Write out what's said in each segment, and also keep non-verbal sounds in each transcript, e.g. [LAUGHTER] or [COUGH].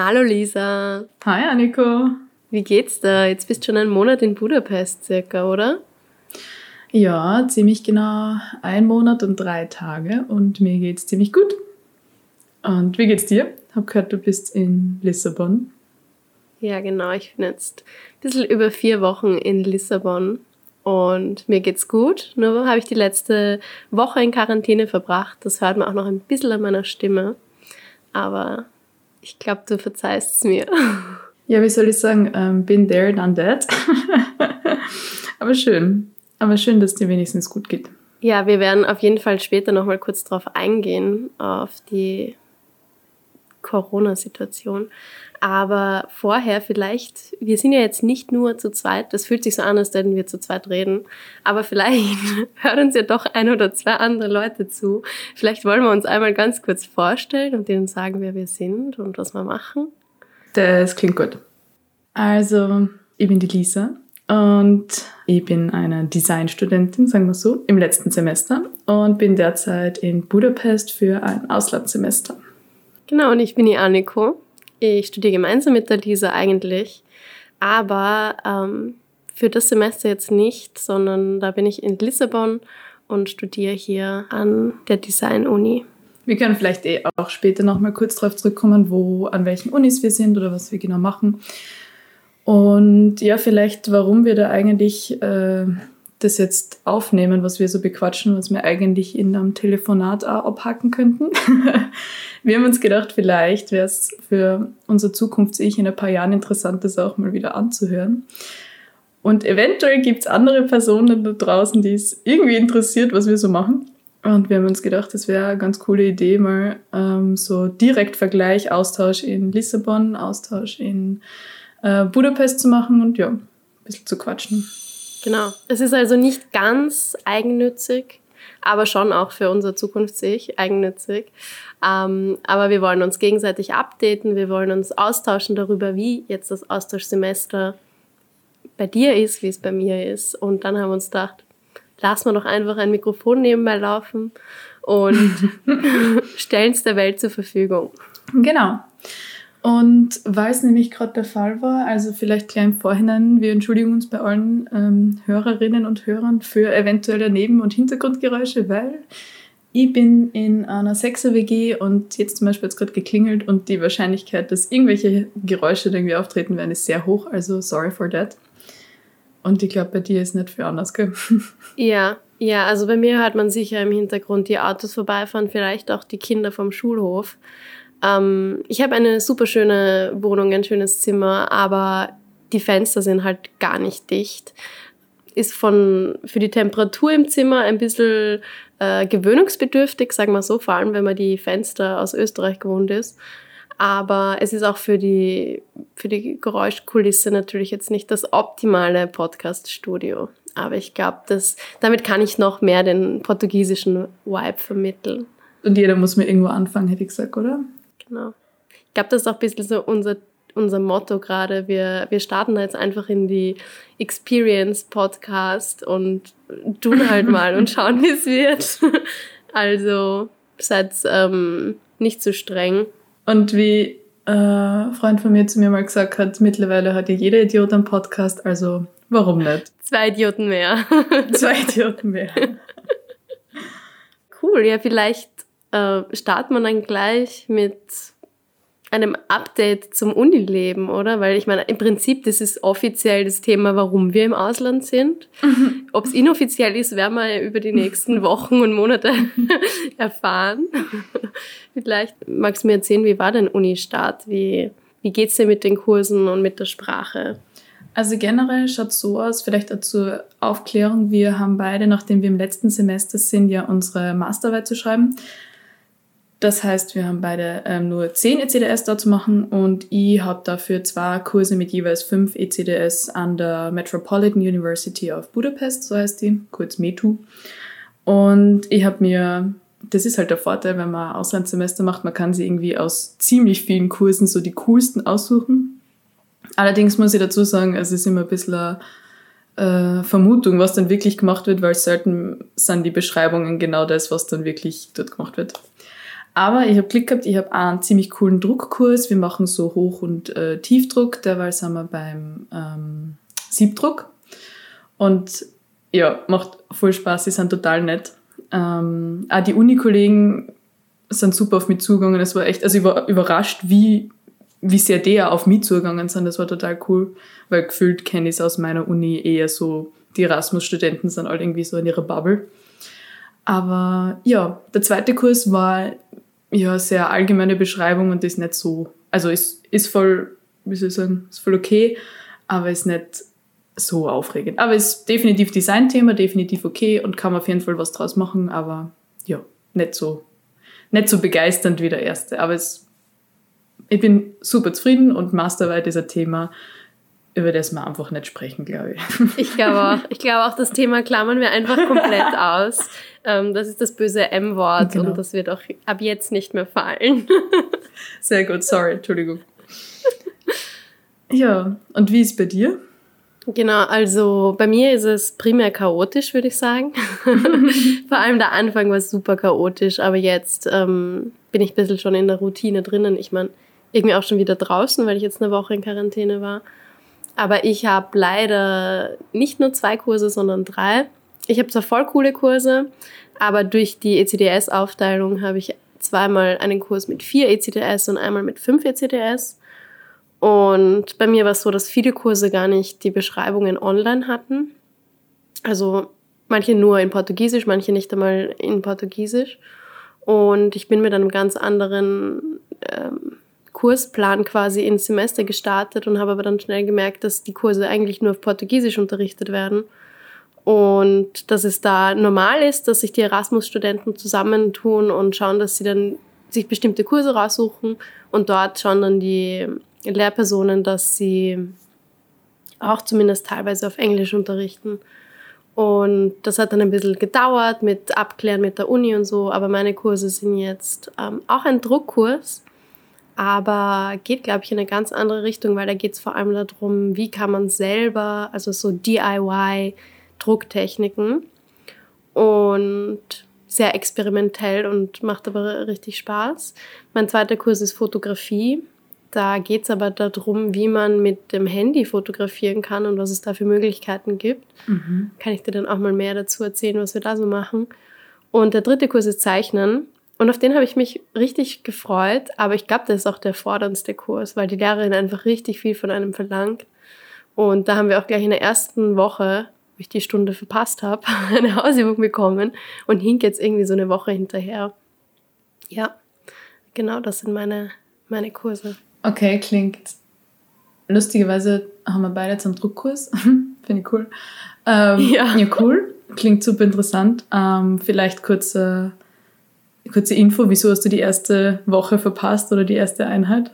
Hallo Lisa. Hi Anniko. Wie geht's da? Jetzt bist du schon einen Monat in Budapest circa, oder? Ja, ziemlich genau ein Monat und drei Tage und mir geht's ziemlich gut. Und wie geht's dir? Hab gehört, du bist in Lissabon. Ja, genau. Ich bin jetzt ein bisschen über vier Wochen in Lissabon und mir geht's gut. Nur habe ich die letzte Woche in Quarantäne verbracht. Das hört man auch noch ein bisschen an meiner Stimme. Aber ich glaube, du verzeihst es mir. [LAUGHS] Ja, wie soll ich sagen? Ähm, been there, done that. [LAUGHS] Aber schön. Aber schön, dass dir wenigstens gut geht. Ja, wir werden auf jeden Fall später nochmal kurz drauf eingehen, auf die Corona-Situation. Aber vorher vielleicht, wir sind ja jetzt nicht nur zu zweit, das fühlt sich so an, als würden wir zu zweit reden, aber vielleicht [LAUGHS] hören uns ja doch ein oder zwei andere Leute zu. Vielleicht wollen wir uns einmal ganz kurz vorstellen und denen sagen, wer wir sind und was wir machen. Das klingt gut. Also, ich bin die Lisa und ich bin eine Designstudentin, sagen wir so, im letzten Semester und bin derzeit in Budapest für ein Auslandssemester. Genau, und ich bin die Anniko. Ich studiere gemeinsam mit der Lisa eigentlich, aber ähm, für das Semester jetzt nicht, sondern da bin ich in Lissabon und studiere hier an der Design-Uni. Wir können vielleicht eh auch später nochmal kurz darauf zurückkommen, wo, an welchen Unis wir sind oder was wir genau machen. Und ja, vielleicht, warum wir da eigentlich äh, das jetzt aufnehmen, was wir so bequatschen, was wir eigentlich in einem Telefonat auch abhacken könnten. [LAUGHS] wir haben uns gedacht, vielleicht wäre es für unser Zukunfts-Ich in ein paar Jahren interessant, das auch mal wieder anzuhören. Und eventuell gibt es andere Personen da draußen, die es irgendwie interessiert, was wir so machen. Und wir haben uns gedacht, das wäre eine ganz coole Idee, mal ähm, so direkt Vergleich, Austausch in Lissabon, Austausch in äh, Budapest zu machen und ja, ein bisschen zu quatschen. Genau. Es ist also nicht ganz eigennützig, aber schon auch für unser Zukunftssich eigennützig. Ähm, aber wir wollen uns gegenseitig updaten, wir wollen uns austauschen darüber, wie jetzt das Austauschsemester bei dir ist, wie es bei mir ist. Und dann haben wir uns gedacht, lassen wir doch einfach ein Mikrofon nebenbei laufen und [LAUGHS] [LAUGHS] stellen es der Welt zur Verfügung. Genau. Und weil es nämlich gerade der Fall war, also vielleicht gleich im Vorhinein, wir entschuldigen uns bei allen ähm, Hörerinnen und Hörern für eventuelle Neben- und Hintergrundgeräusche, weil ich bin in einer Sechser-WG und jetzt zum Beispiel jetzt gerade geklingelt und die Wahrscheinlichkeit, dass irgendwelche Geräusche irgendwie auftreten werden, ist sehr hoch, also sorry for that. Und ich glaube, bei dir ist nicht viel anders, gell? [LAUGHS] Ja, ja, also bei mir hört man sicher im Hintergrund die Autos vorbeifahren, vielleicht auch die Kinder vom Schulhof. Ähm, ich habe eine super schöne Wohnung, ein schönes Zimmer, aber die Fenster sind halt gar nicht dicht. Ist von, für die Temperatur im Zimmer ein bisschen äh, gewöhnungsbedürftig, sagen wir so, vor allem wenn man die Fenster aus Österreich gewohnt ist. Aber es ist auch für die, für die Geräuschkulisse natürlich jetzt nicht das optimale Podcast-Studio. Aber ich glaube, damit kann ich noch mehr den portugiesischen Vibe vermitteln. Und jeder muss mir irgendwo anfangen, hätte ich gesagt, oder? Genau. Ich glaube, das ist auch ein bisschen so unser, unser Motto gerade. Wir, wir starten da jetzt einfach in die Experience Podcast und tun halt [LAUGHS] mal und schauen, wie es wird. Also seid ähm, nicht zu so streng. Und wie äh, ein Freund von mir zu mir mal gesagt hat, mittlerweile hat ja jeder Idiot einen Podcast, also warum nicht? Zwei Idioten mehr. [LAUGHS] Zwei Idioten mehr. Cool, ja, vielleicht äh, startet man dann gleich mit einem Update zum Unileben, oder? Weil ich meine, im Prinzip, das ist offiziell das Thema, warum wir im Ausland sind. Mhm. Ob es inoffiziell ist, werden wir über die nächsten [LAUGHS] Wochen und Monate [LAUGHS] erfahren. Vielleicht magst du mir erzählen, wie war dein Unistart? Wie, wie geht's dir mit den Kursen und mit der Sprache? Also generell schaut es so aus, vielleicht auch zur Aufklärung, wir haben beide, nachdem wir im letzten Semester sind, ja unsere Masterarbeit zu schreiben. Das heißt, wir haben beide ähm, nur 10 ECDS da zu machen und ich habe dafür zwei Kurse mit jeweils 5 ECDS an der Metropolitan University of Budapest, so heißt die, kurz METU. Und ich habe mir, das ist halt der Vorteil, wenn man Auslandssemester macht, man kann sie irgendwie aus ziemlich vielen Kursen so die coolsten aussuchen. Allerdings muss ich dazu sagen, es ist immer ein bisschen eine äh, Vermutung, was dann wirklich gemacht wird, weil selten sind die Beschreibungen genau das, was dann wirklich dort gemacht wird. Aber ich habe Glück gehabt, ich habe einen ziemlich coolen Druckkurs. Wir machen so Hoch- und äh, Tiefdruck. Derweil sind wir beim ähm, Siebdruck. Und ja, macht voll Spaß, sie sind total nett. Ähm, auch die Uni-Kollegen sind super auf mich zugegangen. Es war echt, also ich war überrascht, wie, wie sehr die auf mich zugegangen sind. Das war total cool, weil gefühlt kenne ich es aus meiner Uni eher so, die Erasmus-Studenten sind alle irgendwie so in ihrer Bubble. Aber ja, der zweite Kurs war ja sehr allgemeine Beschreibung und ist nicht so, also ist, ist voll, wie soll ich sagen, ist voll okay, aber ist nicht so aufregend. Aber ist definitiv Designthema, definitiv okay und kann man auf jeden Fall was draus machen, aber ja, nicht so, nicht so begeisternd wie der erste. Aber es, ich bin super zufrieden und Masterarbeit ist ein Thema, über das wir einfach nicht sprechen, glaube ich. [LAUGHS] Ich glaube auch. Ich glaube auch, das Thema klammern wir einfach komplett [LAUGHS] aus. Ähm, das ist das böse M-Wort genau. und das wird auch ab jetzt nicht mehr fallen. [LAUGHS] Sehr gut, sorry, Entschuldigung. Ja, und wie ist bei dir? Genau, also bei mir ist es primär chaotisch, würde ich sagen. Vor allem der Anfang war super chaotisch, aber jetzt ähm, bin ich ein bisschen schon in der Routine drinnen. Ich meine, irgendwie auch schon wieder draußen, weil ich jetzt eine Woche in Quarantäne war. Aber ich habe leider nicht nur zwei Kurse, sondern drei. Ich habe zwar voll coole Kurse, aber durch die ECDS-Aufteilung habe ich zweimal einen Kurs mit vier ECDS und einmal mit fünf ECDS. Und bei mir war es so, dass viele Kurse gar nicht die Beschreibungen online hatten. Also manche nur in Portugiesisch, manche nicht einmal in Portugiesisch. Und ich bin mit einem ganz anderen ähm, Kursplan quasi ins Semester gestartet und habe aber dann schnell gemerkt, dass die Kurse eigentlich nur auf Portugiesisch unterrichtet werden. Und dass es da normal ist, dass sich die Erasmus-Studenten zusammentun und schauen, dass sie dann sich bestimmte Kurse raussuchen und dort schauen dann die Lehrpersonen, dass sie auch zumindest teilweise auf Englisch unterrichten. Und das hat dann ein bisschen gedauert mit Abklären mit der Uni und so, aber meine Kurse sind jetzt ähm, auch ein Druckkurs, aber geht, glaube ich, in eine ganz andere Richtung, weil da geht es vor allem darum, wie kann man selber, also so DIY-Drucktechniken und sehr experimentell und macht aber richtig Spaß. Mein zweiter Kurs ist Fotografie. Da geht es aber darum, wie man mit dem Handy fotografieren kann und was es da für Möglichkeiten gibt. Mhm. Kann ich dir dann auch mal mehr dazu erzählen, was wir da so machen. Und der dritte Kurs ist Zeichnen. Und auf den habe ich mich richtig gefreut, aber ich glaube, das ist auch der forderndste Kurs, weil die Lehrerin einfach richtig viel von einem verlangt. Und da haben wir auch gleich in der ersten Woche, wo ich die Stunde verpasst habe, [LAUGHS] eine Hausübung bekommen und hink jetzt irgendwie so eine Woche hinterher. Ja, genau, das sind meine, meine Kurse. Okay, klingt. Lustigerweise haben wir beide jetzt einen Druckkurs. [LAUGHS] Finde ich cool. Ähm, ja. ja, cool. Klingt super interessant. Ähm, vielleicht kurze, kurze Info: Wieso hast du die erste Woche verpasst oder die erste Einheit?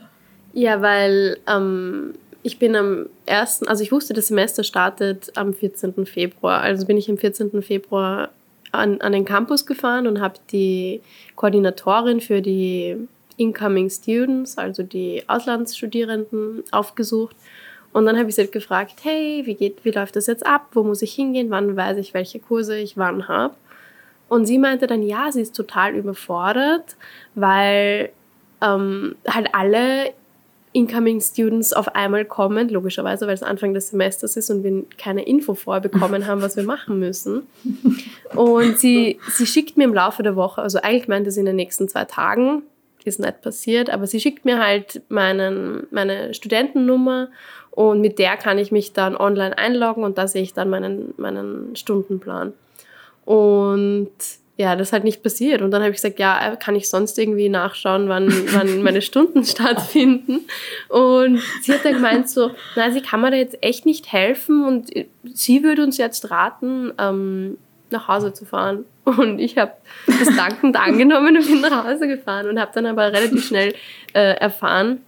Ja, weil ähm, ich bin am ersten, also ich wusste, das Semester startet am 14. Februar. Also bin ich am 14. Februar an, an den Campus gefahren und habe die Koordinatorin für die Incoming Students, also die Auslandsstudierenden, aufgesucht. Und dann habe ich sie halt gefragt, hey, wie, geht, wie läuft das jetzt ab? Wo muss ich hingehen? Wann weiß ich, welche Kurse ich wann habe? Und sie meinte dann, ja, sie ist total überfordert, weil ähm, halt alle Incoming Students auf einmal kommen, logischerweise, weil es Anfang des Semesters ist und wir keine Info vorbekommen haben, was wir machen müssen. Und sie, sie schickt mir im Laufe der Woche, also eigentlich meinte sie in den nächsten zwei Tagen, ist nicht passiert, aber sie schickt mir halt meinen, meine Studentennummer und mit der kann ich mich dann online einloggen und da sehe ich dann meinen, meinen Stundenplan. Und ja, das ist halt nicht passiert. Und dann habe ich gesagt, ja, kann ich sonst irgendwie nachschauen, wann, [LAUGHS] wann meine Stunden stattfinden? Und sie hat dann gemeint so, na, sie kann mir da jetzt echt nicht helfen und sie würde uns jetzt raten, ähm, nach Hause zu fahren. Und ich habe das dankend angenommen und bin nach Hause gefahren und habe dann aber relativ schnell äh, erfahren,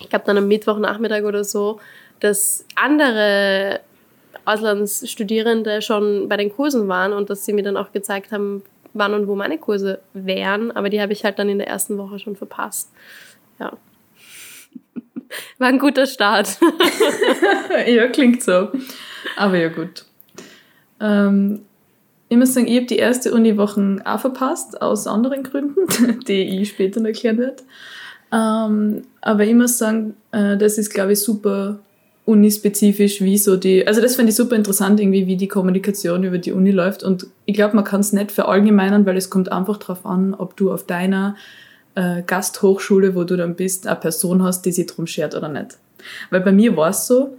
ich glaube dann am Mittwochnachmittag oder so, dass andere Auslandsstudierende schon bei den Kursen waren und dass sie mir dann auch gezeigt haben, wann und wo meine Kurse wären. Aber die habe ich halt dann in der ersten Woche schon verpasst. Ja. War ein guter Start. [LAUGHS] ja, klingt so. Aber ja, gut. Ähm, ich muss sagen, ich habe die erste Uni-Wochen auch verpasst, aus anderen Gründen, [LAUGHS] die ich später erklären werde. Ähm, aber ich muss sagen, äh, das ist, glaube ich, super unispezifisch, wie so die, also das finde ich super interessant, irgendwie, wie die Kommunikation über die Uni läuft. Und ich glaube, man kann es nicht verallgemeinern, weil es kommt einfach darauf an, ob du auf deiner äh, Gasthochschule, wo du dann bist, eine Person hast, die sich drum schert oder nicht. Weil bei mir war es so,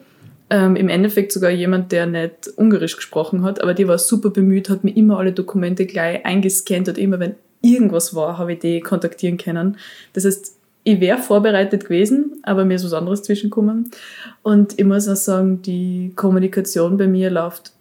ähm, im Endeffekt sogar jemand, der nicht Ungarisch gesprochen hat, aber die war super bemüht, hat mir immer alle Dokumente gleich eingescannt und immer, wenn irgendwas war, habe ich die kontaktieren können. Das heißt, ich wäre vorbereitet gewesen, aber mir ist was anderes zwischengekommen. Und ich muss auch sagen, die Kommunikation bei mir läuft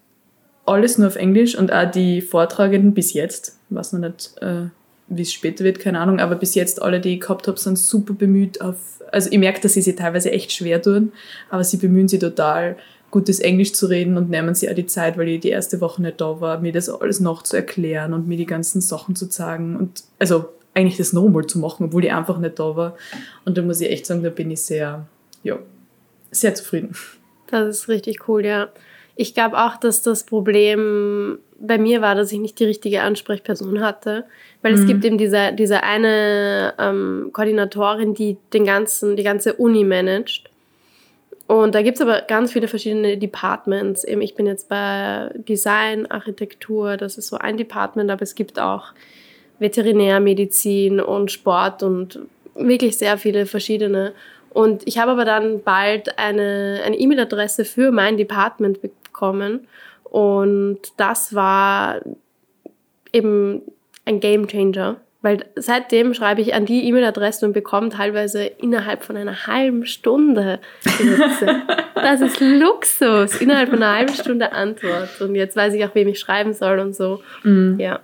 alles nur auf Englisch und auch die Vortragenden bis jetzt, ich weiß noch nicht, äh, wie es später wird, keine Ahnung, aber bis jetzt alle, die ich gehabt habe, sind super bemüht auf, also ich merke, dass sie sich teilweise echt schwer tun, aber sie bemühen sich total, gutes Englisch zu reden und nehmen sich auch die Zeit, weil ich die erste Woche nicht da war, mir das alles noch zu erklären und mir die ganzen Sachen zu zeigen und also eigentlich das nochmal zu machen, obwohl ich einfach nicht da war. Und da muss ich echt sagen, da bin ich sehr, ja, sehr zufrieden. Das ist richtig cool, ja. Ich glaube auch, dass das Problem bei mir war, dass ich nicht die richtige Ansprechperson hatte. Weil mhm. es gibt eben diese, diese eine ähm, Koordinatorin, die den ganzen, die ganze Uni managt. Und da gibt es aber ganz viele verschiedene Departments. Eben, ich bin jetzt bei Design, Architektur, das ist so ein Department, aber es gibt auch Veterinärmedizin und Sport und wirklich sehr viele verschiedene. Und ich habe aber dann bald eine eine E-Mail-Adresse für mein Department bekommen und das war eben ein Game Changer, weil seitdem schreibe ich an die E-Mail-Adresse und bekomme teilweise innerhalb von einer halben Stunde [LAUGHS] Das ist Luxus, innerhalb von einer halben Stunde Antwort und jetzt weiß ich auch, wem ich schreiben soll und so. Mhm. Ja.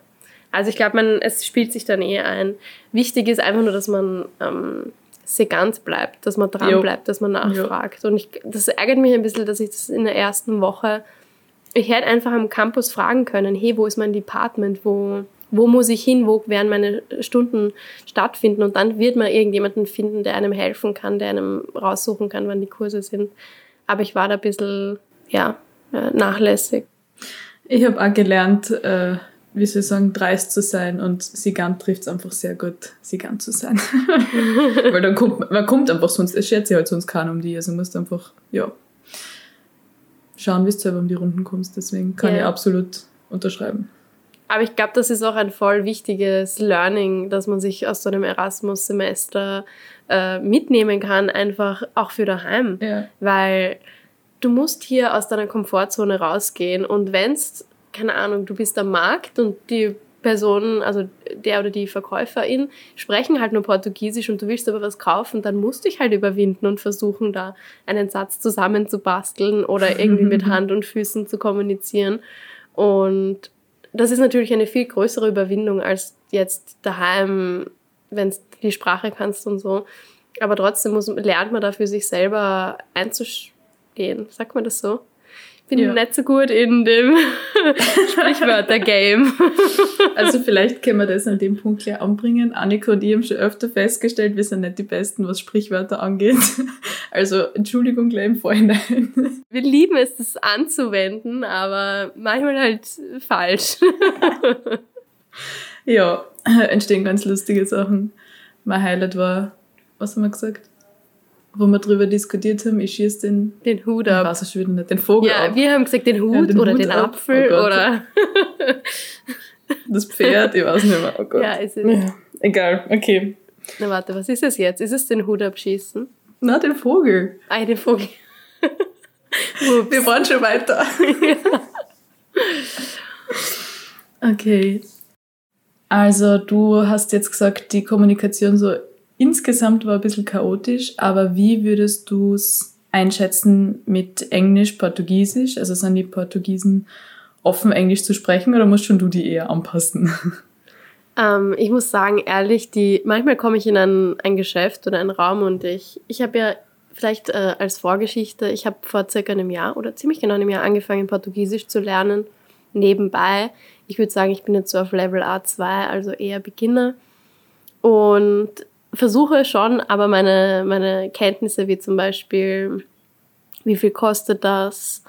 Also ich glaube, man, es spielt sich dann eh ein. Wichtig ist einfach nur, dass man ähm, segant bleibt, dass man dran jo. bleibt, dass man nachfragt. Jo. Und ich, das ärgert mich ein bisschen, dass ich das in der ersten Woche, ich hätte einfach am Campus fragen können, hey, wo ist mein Department, wo, wo muss ich hin, wo werden meine Stunden stattfinden und dann wird man irgendjemanden finden, der einem helfen kann, der einem raussuchen kann, wann die Kurse sind. Aber ich war da ein bisschen, ja, äh, nachlässig. Ich habe auch gelernt, äh wie soll ich sagen, dreist zu sein und Sigant trifft es einfach sehr gut, Sigant zu sein. [LAUGHS] Weil dann kommt, man kommt einfach sonst, es schert sich halt sonst keiner um die, also musst einfach, ja, schauen, wie du selber um die Runden kommst, deswegen kann ja. ich absolut unterschreiben. Aber ich glaube, das ist auch ein voll wichtiges Learning, dass man sich aus so einem Erasmus-Semester äh, mitnehmen kann, einfach auch für daheim. Ja. Weil du musst hier aus deiner Komfortzone rausgehen und wenn es keine Ahnung, du bist am Markt und die Personen, also der oder die Verkäuferin, sprechen halt nur Portugiesisch und du willst aber was kaufen, dann musst du dich halt überwinden und versuchen, da einen Satz zusammenzubasteln oder irgendwie mit [LAUGHS] Hand und Füßen zu kommunizieren. Und das ist natürlich eine viel größere Überwindung als jetzt daheim, wenn du die Sprache kannst und so. Aber trotzdem muss, lernt man dafür sich selber einzustehen. Sagt man das so? Bin ja. nicht so gut in dem [LAUGHS] Sprichwörter-Game. also vielleicht können wir das an dem Punkt gleich anbringen. Annika und ich haben schon öfter festgestellt, wir sind nicht die Besten, was Sprichwörter angeht. [LAUGHS] Also Entschuldigung gleich im Vorhinein. Wir lieben es, das anzuwenden, aber manchmal halt falsch. [LAUGHS] ja, entstehen ganz lustige Sachen. Mein Highlight war, was haben wir gesagt? Wo wir darüber diskutiert haben, ich schieße den, den Hut ab. Weiß schon wieder nicht, den Vogel ja, ab. wir haben gesagt den Hut ja, den oder Hut den. Apfel oh oder... [LAUGHS] das Pferd, ich weiß nicht mehr. Oh Gott. Ja, ist es. Ja, egal, okay. Na warte, was ist es jetzt? Ist es den Hut abschießen? Na, den Vogel. Ah, den Vogel. [LAUGHS] wir waren schon weiter. [LAUGHS] okay. Also du hast jetzt gesagt, die Kommunikation so Insgesamt war ein bisschen chaotisch, aber wie würdest du es einschätzen mit Englisch, Portugiesisch? Also sind die Portugiesen offen, Englisch zu sprechen oder musst schon du die eher anpassen? [LAUGHS] Ähm, ich muss sagen, ehrlich, die, manchmal komme ich in ein, ein Geschäft oder einen Raum und ich, ich habe ja vielleicht äh, als Vorgeschichte, ich habe vor circa einem Jahr oder ziemlich genau einem Jahr angefangen, Portugiesisch zu lernen, nebenbei. Ich würde sagen, ich bin jetzt so auf Level A2, also eher Beginner. Und versuche schon, aber meine, meine Kenntnisse wie zum Beispiel, wie viel kostet das,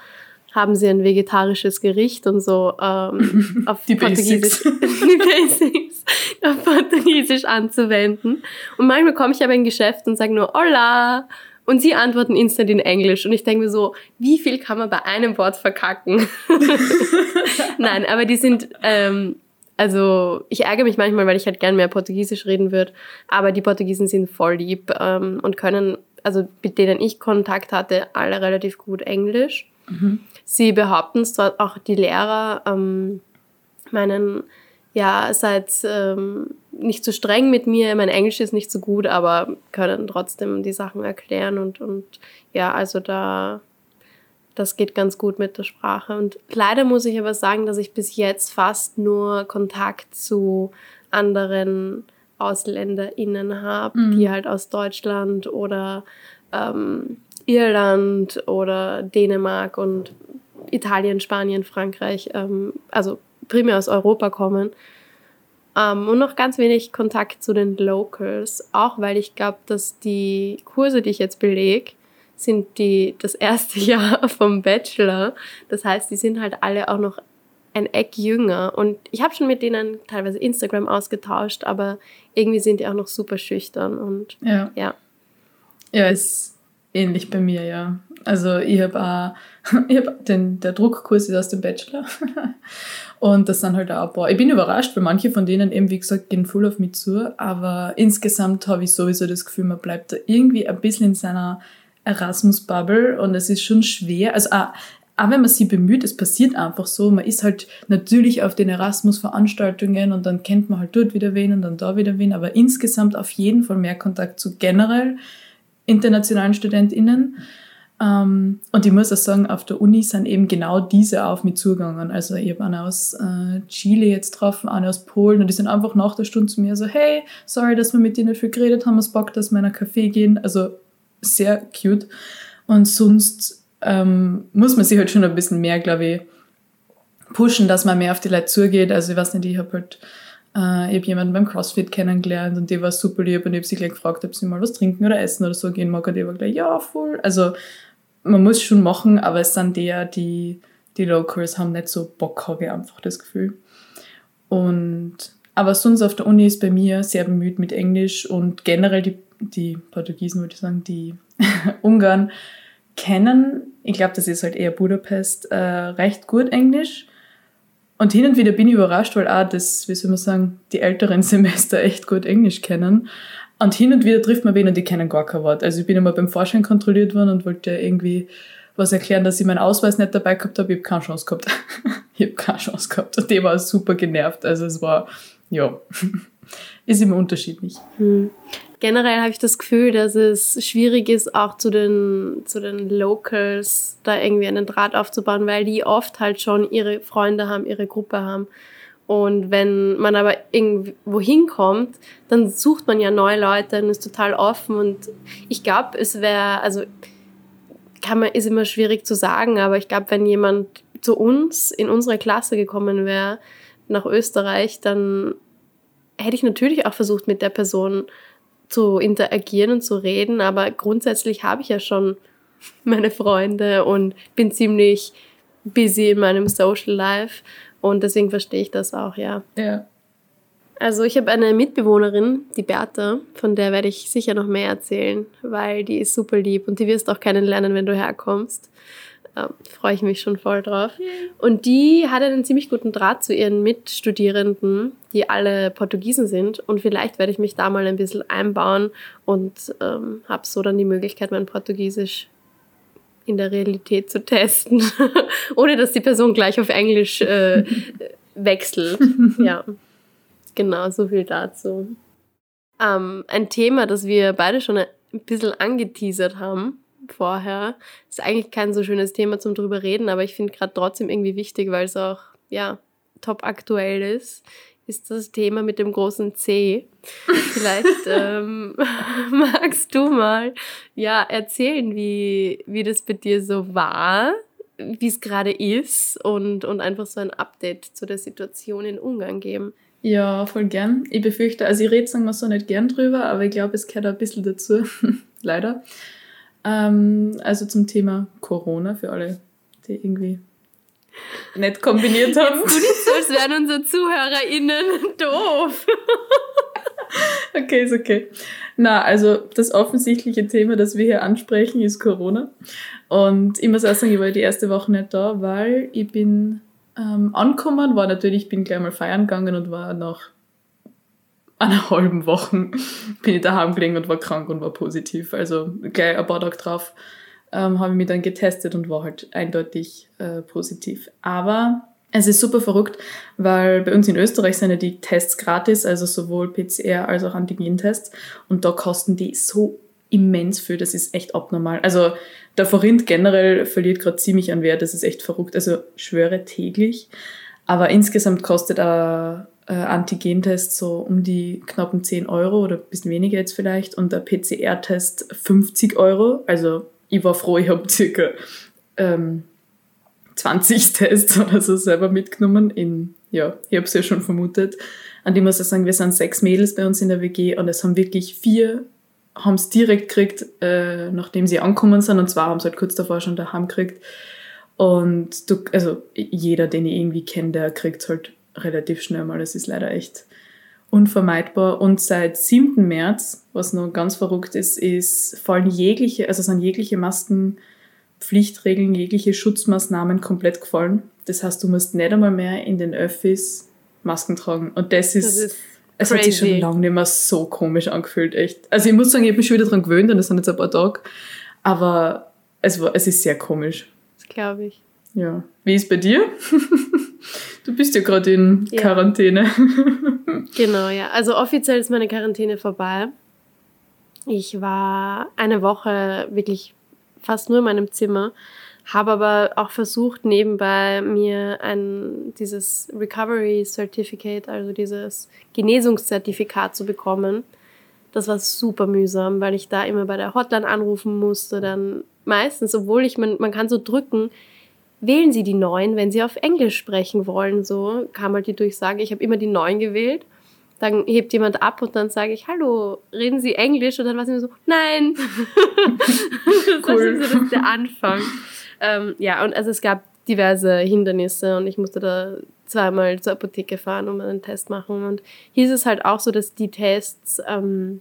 haben sie ein vegetarisches Gericht und so ähm, [LAUGHS] auf die Portugiesisch, [LAUGHS] die Basics auf Portugiesisch anzuwenden. Und manchmal komme ich aber in Geschäft und sage nur Hola und sie antworten instant in Englisch. Und ich denke mir so, wie viel kann man bei einem Wort verkacken? [LAUGHS] Nein, aber die sind, ähm, also ich ärgere mich manchmal, weil ich halt gern mehr Portugiesisch reden würde. Aber die Portugiesen sind voll lieb ähm, und können, also mit denen ich Kontakt hatte, alle relativ gut Englisch. Mhm. Sie behaupten es zwar auch die Lehrer, ähm, meinen, ja, seid ähm, nicht so streng mit mir, mein Englisch ist nicht so gut, aber können trotzdem die Sachen erklären und, und ja, also da, das geht ganz gut mit der Sprache. Und leider muss ich aber sagen, dass ich bis jetzt fast nur Kontakt zu anderen AusländerInnen habe, mhm. die halt aus Deutschland oder ähm, Irland oder Dänemark und Italien, Spanien, Frankreich, ähm, also primär aus Europa kommen. Ähm, und noch ganz wenig Kontakt zu den Locals, auch weil ich glaube, dass die Kurse, die ich jetzt belege, sind die das erste [LAUGHS] Jahr vom Bachelor. Das heißt, die sind halt alle auch noch ein Eck jünger. Und ich habe schon mit denen teilweise Instagram ausgetauscht, aber irgendwie sind die auch noch super schüchtern und ja. Ja, ja ist ähnlich bei mir, ja. Also ich habe auch, [LAUGHS] ich hab den, der Druckkurs ist aus dem Bachelor. [LAUGHS] Und das sind halt auch ein paar. Ich bin überrascht, weil manche von denen eben, wie gesagt, gehen voll auf mich zu. Aber insgesamt habe ich sowieso das Gefühl, man bleibt da irgendwie ein bisschen in seiner Erasmus-Bubble und es ist schon schwer. Also auch, auch wenn man sich bemüht, es passiert einfach so. Man ist halt natürlich auf den Erasmus-Veranstaltungen und dann kennt man halt dort wieder wen und dann da wieder wen. Aber insgesamt auf jeden Fall mehr Kontakt zu generell internationalen StudentInnen. Ähm, und ich muss auch sagen, auf der Uni sind eben genau diese auf mich zugegangen. Also ich habe eine aus äh, Chile jetzt getroffen, eine aus Polen und die sind einfach nach der Stunde zu mir so, hey, sorry, dass wir mit dir nicht viel geredet haben, es Bock, dass wir in einen Café gehen. Also sehr cute. Und sonst ähm, muss man sich halt schon ein bisschen mehr, glaube ich, pushen, dass man mehr auf die Leute zugeht. Also ich weiß nicht, ich habe halt äh, ich habe jemanden beim CrossFit kennengelernt und die war super lieb und ich habe sie gleich gefragt, ob sie mal was trinken oder essen oder so gehen mag und die war gleich, ja, voll. Also man muss schon machen, aber es sind der, die, die Locals haben nicht so Bock, habe ich einfach das Gefühl. Und, aber sonst auf der Uni ist bei mir sehr bemüht mit Englisch und generell die, die Portugiesen, würde ich sagen, die [LAUGHS] Ungarn kennen, ich glaube, das ist halt eher Budapest, äh, recht gut Englisch. Und hin und wieder bin ich überrascht, weil auch das, wie soll man sagen, die älteren [LAUGHS] Semester echt gut Englisch kennen. Und hin und wieder trifft man wen und die kennen gar kein Wort. Also ich bin immer beim Vorschein kontrolliert worden und wollte irgendwie was erklären, dass ich meinen Ausweis nicht dabei gehabt habe. Ich habe keine Chance gehabt. [LAUGHS] ich habe keine Chance gehabt. Und die war super genervt. Also es war, ja, [LAUGHS] ist immer unterschiedlich. Hm. Generell habe ich das Gefühl, dass es schwierig ist, auch zu den, zu den Locals da irgendwie einen Draht aufzubauen, weil die oft halt schon ihre Freunde haben, ihre Gruppe haben. Und wenn man aber irgendwo hinkommt, dann sucht man ja neue Leute und ist total offen. Und ich glaube, es wäre, also kann man, ist immer schwierig zu sagen, aber ich glaube, wenn jemand zu uns in unsere Klasse gekommen wäre, nach Österreich, dann hätte ich natürlich auch versucht, mit der Person zu interagieren und zu reden, aber grundsätzlich habe ich ja schon meine Freunde und bin ziemlich busy in meinem Social Life. Und deswegen verstehe ich das auch, ja. Ja. Also ich habe eine Mitbewohnerin, die Bertha, von der werde ich sicher noch mehr erzählen, weil die ist super lieb und die wirst auch kennenlernen, wenn du herkommst. Ähm, Freue ich mich schon voll drauf. Und die hat einen ziemlich guten Draht zu ihren Mitstudierenden, die alle Portugiesen sind. Und vielleicht werde ich mich da mal ein bisschen einbauen und ähm, habe so dann die Möglichkeit, mein Portugiesisch in der Realität zu testen, [LAUGHS] ohne dass die Person gleich auf Englisch äh, wechselt. [LAUGHS] ja, genau, so viel dazu. Ähm, ein Thema, das wir beide schon ein bisschen angeteasert haben vorher, ist eigentlich kein so schönes Thema zum drüber reden, aber ich finde gerade trotzdem irgendwie wichtig, weil es auch, ja, top aktuell ist, ist das Thema mit dem großen C. [LAUGHS] Vielleicht ähm, [LAUGHS] magst du mal ja erzählen, wie, wie das bei dir so war, wie es gerade ist und, und einfach so ein Update zu der Situation in Ungarn geben. Ja, voll gern. Ich befürchte, also ich rede, sagen wir so, nicht gern drüber, aber ich glaube, es gehört ein bisschen dazu, [LAUGHS] leider. Ähm, also zum Thema Corona, für alle, die irgendwie nicht kombiniert haben. Jetzt tu nicht so, als wären [LAUGHS] unsere ZuhörerInnen doof. okay, ist okay. Na, also das offensichtliche Thema, das wir hier ansprechen, ist Corona. Und ich muss auch sagen, ich war die erste Woche nicht da, weil ich bin ähm, angekommen, war natürlich, ich bin gleich mal feiern gegangen und war nach einer halben Woche [LAUGHS] bin ich daheim gelegen und war krank und war positiv. Also gleich ein paar Tage drauf ähm, habe ich mich dann getestet und war halt eindeutig äh, positiv. Aber es ist super verrückt, weil bei uns in Österreich sind ja die Tests gratis, also sowohl PCR als auch Antigen-Tests. Und da kosten die so immens viel, das ist echt abnormal. Also der Forint generell verliert gerade ziemlich an Wert, das ist echt verrückt. Also schwöre täglich. Aber insgesamt kostet ein äh, Antigentest so um die knappen 10 Euro oder ein bisschen weniger jetzt vielleicht und der PCR-Test 50 Euro. Also ich war froh, ich habe circa ähm, 20 [LAUGHS] Tests oder so selber mitgenommen. In, ja, ich habe es ja schon vermutet. An dem muss ich sagen, wir sind sechs Mädels bei uns in der WG und es haben wirklich vier haben es direkt gekriegt, äh, nachdem sie angekommen sind. Und zwar haben sie halt kurz davor schon daheim gekriegt. Und du, also jeder, den ich irgendwie kenne, der kriegt es halt relativ schnell mal. Das ist leider echt unvermeidbar. Und seit 7. März, was noch ganz verrückt ist, ist fallen jegliche, also sind jegliche Maskenpflichtregeln, jegliche Schutzmaßnahmen komplett gefallen. Das heißt, du musst nicht einmal mehr in den Öffis Masken tragen. Und das ist, das ist es hat sich schon lange nicht mehr so komisch angefühlt, echt. Also ich muss sagen, ich habe mich schon wieder daran gewöhnt und das sind jetzt ein paar Tage. Aber es, war, es ist sehr komisch. Das glaube ich. Ja. Wie ist bei dir? [LAUGHS] du bist ja gerade in ja. Quarantäne. [LAUGHS] genau, ja. Also offiziell ist meine Quarantäne vorbei. Ich war eine Woche wirklich fast nur in meinem Zimmer habe aber auch versucht, nebenbei mir ein, dieses Recovery Certificate, also dieses Genesungszertifikat zu bekommen. Das war super mühsam, weil ich da immer bei der Hotline anrufen musste. Dann meistens, obwohl ich, man, man kann so drücken, wählen Sie die neun, wenn Sie auf Englisch sprechen wollen. So kam halt die Durchsage. Ich habe immer die neun gewählt. Dann hebt jemand ab und dann sage ich, hallo, reden Sie Englisch? Und dann war es immer so, nein. [LAUGHS] das cool. so das der Anfang. Ähm, ja, und also es gab diverse Hindernisse und ich musste da zweimal zur Apotheke fahren und einen Test machen. Und hier ist es halt auch so, dass die Tests ähm,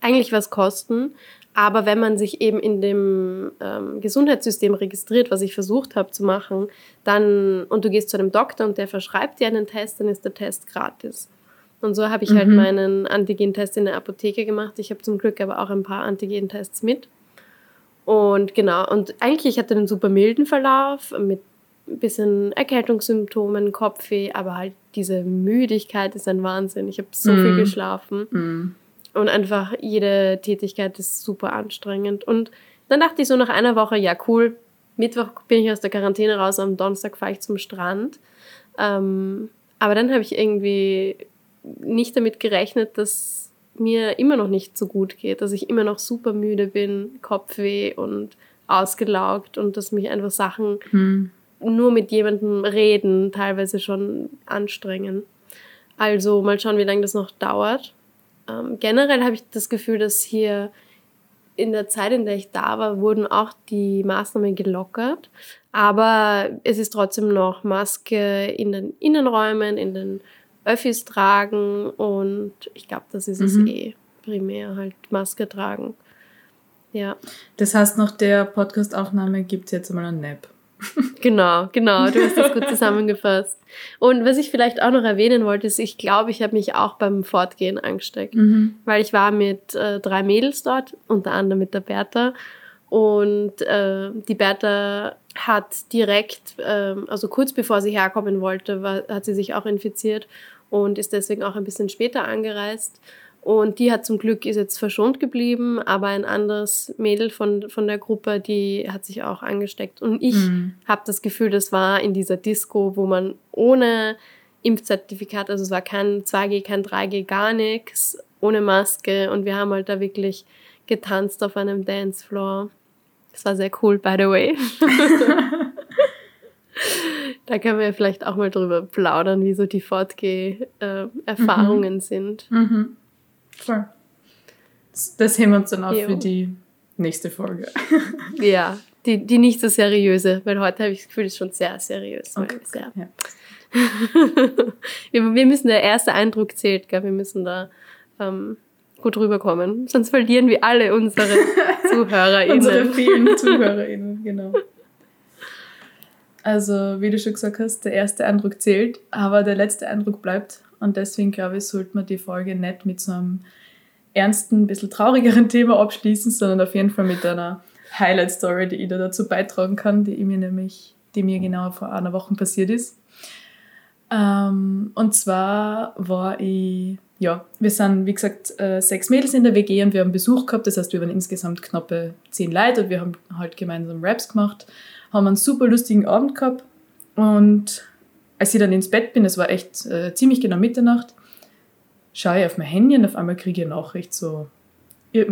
eigentlich was kosten, aber wenn man sich eben in dem ähm, Gesundheitssystem registriert, was ich versucht habe zu machen, dann und du gehst zu einem Doktor und der verschreibt dir einen Test, dann ist der Test gratis. Und so habe ich halt mhm. halt meinen Antigen-Test in der Apotheke gemacht. Ich habe zum Glück aber auch ein paar Antigen-Tests mit. Und genau, und eigentlich ich hatte einen super milden Verlauf mit ein bisschen Erkältungssymptomen, Kopfweh, aber halt diese Müdigkeit ist ein Wahnsinn. Ich habe so mm. viel geschlafen mm. Und einfach jede Tätigkeit ist super anstrengend. Und dann dachte ich so nach einer Woche, ja cool, Mittwoch bin ich aus der Quarantäne raus, am Donnerstag fahre ich zum Strand. Ähm, aber dann habe ich irgendwie nicht damit gerechnet, dass mir immer noch nicht so gut geht, dass ich immer noch super müde bin, Kopfweh und ausgelaugt und dass mich einfach Sachen hm. nur mit jemandem reden teilweise schon anstrengen. Also mal schauen, wie lange das noch dauert. Ähm, generell habe ich das Gefühl, dass hier in der Zeit, in der ich da war, wurden auch die Maßnahmen gelockert. Aber es ist trotzdem noch Maske in den Innenräumen, in den Öffis tragen und ich glaube, das ist es mhm. eh primär, halt Maske tragen. Ja. Das heißt, nach der Podcastaufnahme gibt es jetzt mal einen Nap. [LAUGHS] genau, genau, du hast das gut [LAUGHS] zusammengefasst. Und was ich vielleicht auch noch erwähnen wollte, ist, ich glaube, ich habe mich auch beim Fortgehen angesteckt, mhm. weil ich war mit äh, drei Mädels dort, unter anderem mit der Bertha. Und äh, die Bertha hat direkt, äh, also kurz bevor sie herkommen wollte, war, hat sie sich auch infiziert und ist deswegen auch ein bisschen später angereist. Und die hat zum Glück, ist jetzt verschont geblieben, aber ein anderes Mädel von, von der Gruppe, die hat sich auch angesteckt. Und ich mhm. habe das Gefühl, das war in dieser Disco, wo man ohne Impfzertifikat, also es war kein 2G, kein 3G, gar nichts, ohne Maske. Und wir haben halt da wirklich getanzt auf einem Dancefloor. Das war sehr cool, by the way. [LAUGHS] Da können wir vielleicht auch mal drüber plaudern, wie so die Fortgeh-Erfahrungen mhm. sind. Mhm. Das, das heben wir uns dann auf jo. für die nächste Folge. [LAUGHS] ja, die, die nicht so seriöse, weil heute habe ich das Gefühl, es ist schon sehr seriös. Okay. Sehr. Ja. [LAUGHS] wir, wir müssen, der erste Eindruck zählt, gell? wir müssen da ähm, gut rüberkommen. Sonst verlieren wir alle unsere [LAUGHS] ZuhörerInnen. Unsere vielen ZuhörerInnen, genau. Also, wie du schon gesagt hast, der erste Eindruck zählt, aber der letzte Eindruck bleibt. Und deswegen glaube ich, sollte man die Folge nicht mit so einem ernsten, ein bisschen traurigeren [LAUGHS] Thema abschließen, sondern auf jeden Fall mit einer Highlight-Story, die ich da dazu beitragen kann, die mir nämlich, die mir genau vor einer Woche passiert ist. Ähm, und zwar war ich, ja, wir sind, wie gesagt, äh, sechs Mädels in der WG und wir haben Besuch gehabt, das heißt, wir waren insgesamt knappe zehn Leute und wir haben halt gemeinsam Raps gemacht, haben einen super lustigen Abend gehabt und als ich dann ins Bett bin, es war echt äh, ziemlich genau Mitternacht, schaue ich auf mein Handy und auf einmal kriege ich eine Nachricht so,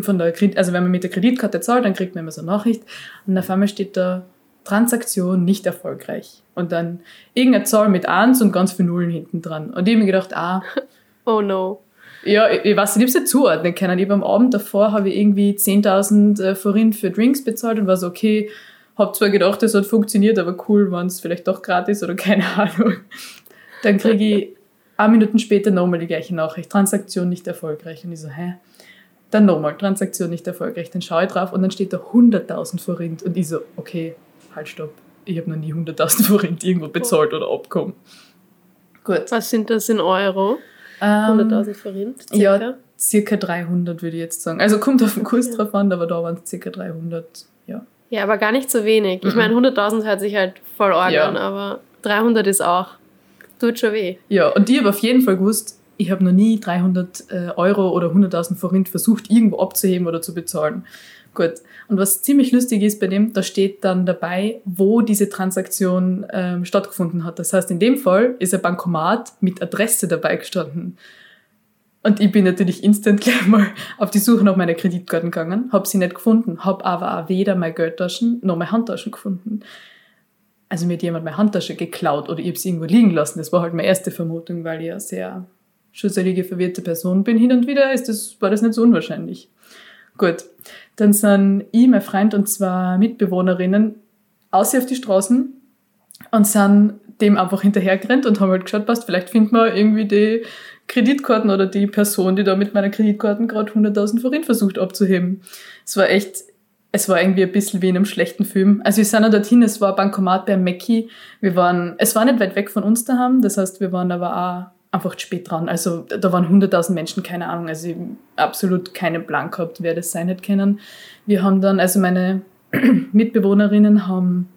von der, Kredit- also wenn man mit der Kreditkarte zahlt, dann kriegt man immer so eine Nachricht und auf einmal steht da Transaktion nicht erfolgreich. Und dann irgendeine Zahl mit 1 und ganz viele Nullen hinten dran. Und ich habe mir gedacht, ah, [LAUGHS] Oh no. ja, ich, ich weiß nicht, ich habe es nicht zuordnen können. Ich am Abend davor habe ich irgendwie 10.000 äh, Forint für Drinks bezahlt und war so, okay, habe zwar gedacht, das hat funktioniert, aber cool, wenn es vielleicht doch gratis oder keine Ahnung. Dann kriege ich ein Minuten später nochmal die gleiche Nachricht, Transaktion nicht erfolgreich. Und ich so, hä? Dann nochmal, Transaktion nicht erfolgreich. Dann schaue ich drauf und dann steht da 100.000 Forint. Und ich so, okay, halt, stopp. Ich habe noch nie 100.000 Forint irgendwo bezahlt oder abgekommen. Gut. Was sind das in Euro? Ähm, 100.000 Forint? Circa? ja, circa 300 würde ich jetzt sagen. Also kommt auf den Kurs drauf an, aber da waren es circa 300, ja. Ja, aber gar nicht so wenig. Ich Mhm. meine, 100.000 hört sich halt voll arg Ja. an, aber 300 ist auch, tut schon weh. Ja, und ich habe auf jeden Fall gewusst, ich habe noch nie 300 äh, Euro oder 100.000 Forint versucht, irgendwo abzuheben oder zu bezahlen. Gut. Und was ziemlich lustig ist bei dem, da steht dann dabei, wo diese Transaktion ähm, stattgefunden hat. Das heißt, in dem Fall ist ein Bankomat mit Adresse dabei gestanden. Und ich bin natürlich instant [LAUGHS] gleich mal auf die Suche nach meiner Kreditkarten gegangen, habe sie nicht gefunden, habe aber auch weder meine Geldtaschen noch meine Handtaschen gefunden. Also mir hat jemand meine Handtasche geklaut oder ich habe sie irgendwo liegen lassen. Das war halt meine erste Vermutung, weil ich ja sehr schusselige, verwirrte Person bin. Hin und wieder ist das, war das nicht so unwahrscheinlich. Gut, dann sind ich, mein Freund und zwei Mitbewohnerinnen aus auf die Straßen und sind dem einfach hinterhergerannt und haben halt geschaut, passt, vielleicht finden wir irgendwie die Kreditkarten oder die Person, die da mit meiner Kreditkarten gerade 100.000 Forint versucht abzuheben. Es war echt, es war irgendwie ein bisschen wie in einem schlechten Film. Also wir sind dann dorthin, es war Bankomat bei Mackie. Wir waren, es war nicht weit weg von uns daheim, das heißt, wir waren aber auch einfach spät dran. Also da waren 100.000 Menschen, keine Ahnung, also ich absolut keinen Plan gehabt, wer das sein hätte können. Wir haben dann, also meine [CLEARS THROAT] Mitbewohnerinnen haben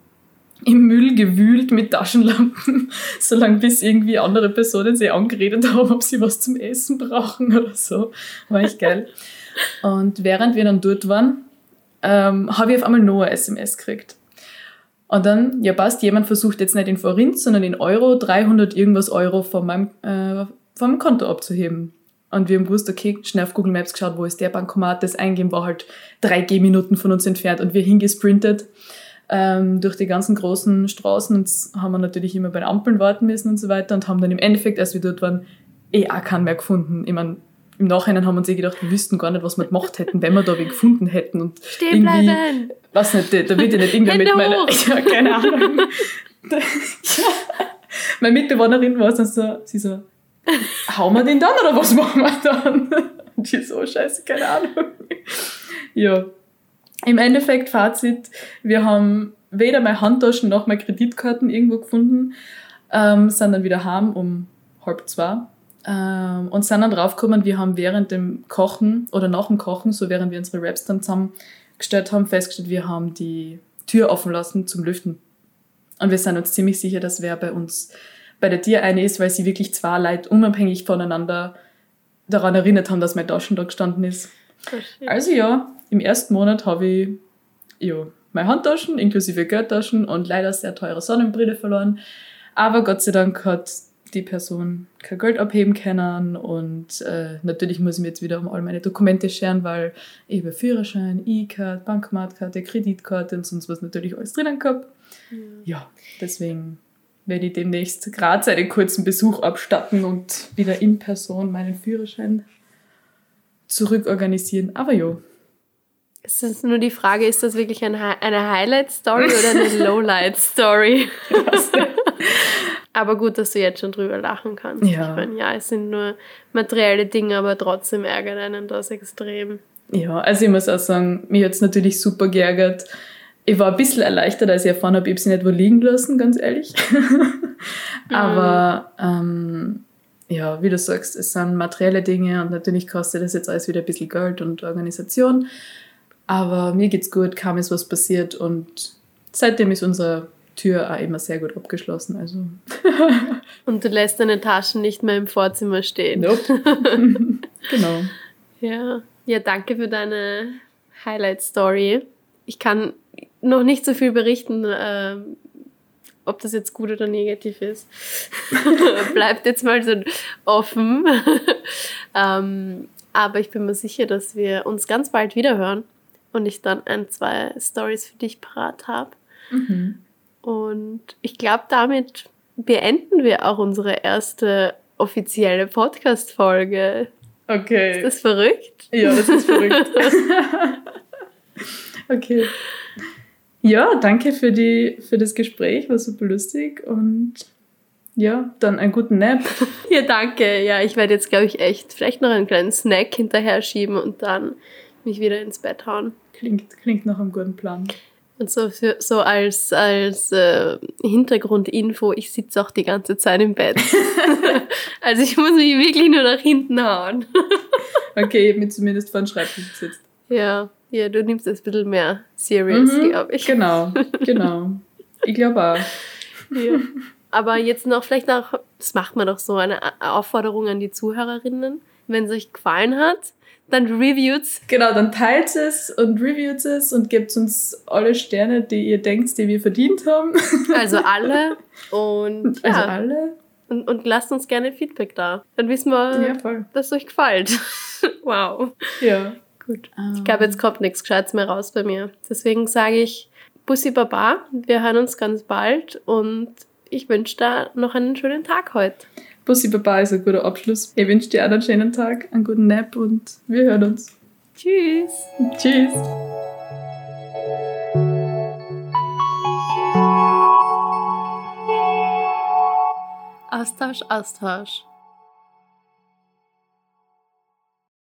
im Müll gewühlt mit Taschenlampen, [LAUGHS] solange bis irgendwie andere Personen sie angeredet haben, ob sie was zum Essen brauchen oder so. War echt geil. Und während wir dann dort waren, ähm, habe ich auf einmal noch ein SMS gekriegt. Und dann, ja passt, jemand versucht jetzt nicht in Forint, sondern in Euro, 300 irgendwas Euro von meinem, äh, meinem Konto abzuheben. Und wir haben gewusst, okay, schnell auf Google Maps geschaut, wo ist der Bankomat, das Eingeben war halt drei Gehminuten von uns entfernt und wir hingesprintet ähm, durch die ganzen großen Straßen und haben wir natürlich immer bei den Ampeln warten müssen und so weiter und haben dann im Endeffekt, als wir dort waren, eh auch keinen mehr gefunden. Ich mein, im Nachhinein haben wir uns eh gedacht, wir wüssten gar nicht, was wir gemacht hätten, wenn wir da wen gefunden hätten. Und Stehen irgendwie, bleiben! was nicht, da wird ja nicht irgendwer mit meiner, [LAUGHS] ja, keine Ahnung. Ja. [LAUGHS] Meine Mitbewohnerin war dann so, sie so, hauen wir den dann oder was machen wir dann? [LAUGHS] Und ich so, scheiße, keine Ahnung. Ja. Im Endeffekt, Fazit, wir haben weder meine Handtaschen noch meine Kreditkarten irgendwo gefunden, ähm, sind dann wieder heim um halb zwei ähm, und sind dann draufgekommen, wir haben während dem Kochen oder nach dem Kochen, so während wir unsere Raps dann zusammengestellt haben, festgestellt, wir haben die Tür offen lassen zum Lüften. Und wir sind uns ziemlich sicher, dass wer bei uns bei der Tür eine ist, weil sie wirklich zwei Leute unabhängig voneinander daran erinnert haben, dass meine Taschen da gestanden ist. Also ja, im ersten Monat habe ich ja, meine Handtaschen inklusive Geldtaschen und leider sehr teure Sonnenbrille verloren. Aber Gott sei Dank hat die Person kein Geld abheben können und äh, natürlich muss ich mir jetzt wieder um all meine Dokumente scheren, weil ich habe Führerschein, E-Card, Bankmatkarte, Kreditkarte und sonst was natürlich alles drinnen gehabt. Ja, deswegen werde ich demnächst Graz einen kurzen Besuch abstatten und wieder in Person meinen Führerschein zurückorganisieren. Aber jo, Es ist nur die Frage, ist das wirklich ein, eine Highlight-Story oder eine [LAUGHS] Lowlight-Story? aber gut, dass du jetzt schon drüber lachen kannst. Ja. Ich meine, ja, es sind nur materielle Dinge, aber trotzdem ärgert einen das extrem. Ja, also ich muss auch sagen, mich hat es natürlich super geärgert. Ich war ein bisschen erleichtert, als ich erfahren habe, ich habe sie nicht wo liegen lassen, ganz ehrlich. [LAUGHS] aber ähm, ja, wie du sagst, es sind materielle Dinge und natürlich kostet das jetzt alles wieder ein bisschen Geld und Organisation. Aber mir geht's gut, kaum ist was passiert und seitdem ist unsere Tür auch immer sehr gut abgeschlossen. Also. [LAUGHS] und du lässt deine Taschen nicht mehr im Vorzimmer stehen. Nope. [LAUGHS] genau. Ja. ja, danke für deine Highlight-Story. Ich kann noch nicht so viel berichten, äh, ob das jetzt gut oder negativ ist. [LAUGHS] Bleibt jetzt mal so offen. ähm, aber ich bin mir sicher, dass wir uns ganz bald wieder hören und ich dann ein, zwei Stories für dich parat habe. Mhm. Und ich glaube, damit beenden wir auch unsere erste offizielle Podcast-Folge. Okay. Ist das verrückt? Ja, das ist verrückt. [LAUGHS] [LAUGHS] okay. Ja, danke für, die, für das Gespräch, war super lustig und ja, dann einen guten Nap. [LAUGHS] ja, danke. Ja, ich werde jetzt, glaube ich, echt vielleicht noch einen kleinen Snack hinterher schieben und dann mich wieder ins Bett hauen. Klingt, klingt nach einem guten Plan. Und so, für, so als, als äh, Hintergrundinfo, ich sitze auch die ganze Zeit im Bett. [LAUGHS] [LAUGHS] also ich muss mich wirklich nur nach hinten hauen. [LAUGHS] okay, ich habe mich zumindest vor den Schreibtisch gesetzt. Ja, ja, du nimmst es ein bisschen mehr serious, mhm, glaube ich. Genau, genau. Ich glaube auch. Ja. Aber jetzt noch vielleicht noch, das macht man doch so, eine Aufforderung an die Zuhörerinnen. Wenn es euch gefallen hat, dann reviewt Genau, dann teilt es und reviewt es und gebt uns alle Sterne, die ihr denkt, die wir verdient haben. Also alle. [LAUGHS] Und also alle. Und, und lasst uns gerne Feedback da. Dann wissen wir, ja, dass es euch gefällt. [LAUGHS] wow. Ja. Gut. Um. Ich glaube, jetzt kommt nichts Gescheites mehr raus bei mir. Deswegen sage ich Bussi Baba. Wir hören uns ganz bald und ich wünsche da noch einen schönen Tag heute. Bussi Baba ist ein guter Abschluss. Ich wünsche dir auch einen schönen Tag, einen guten Nap und wir hören uns. Tschüss. Tschüss. Austausch, Austausch.